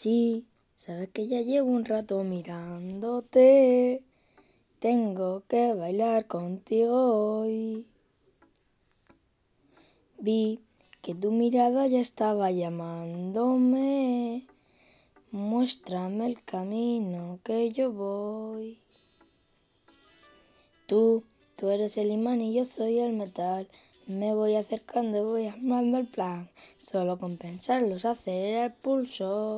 Sí, sabes que ya llevo un rato mirándote. Tengo que bailar contigo hoy. Vi que tu mirada ya estaba llamándome. Muéstrame el camino que yo voy. Tú, tú eres el imán y yo soy el metal. Me voy acercando, y voy armando el plan. Solo con pensarlos acelera el pulso.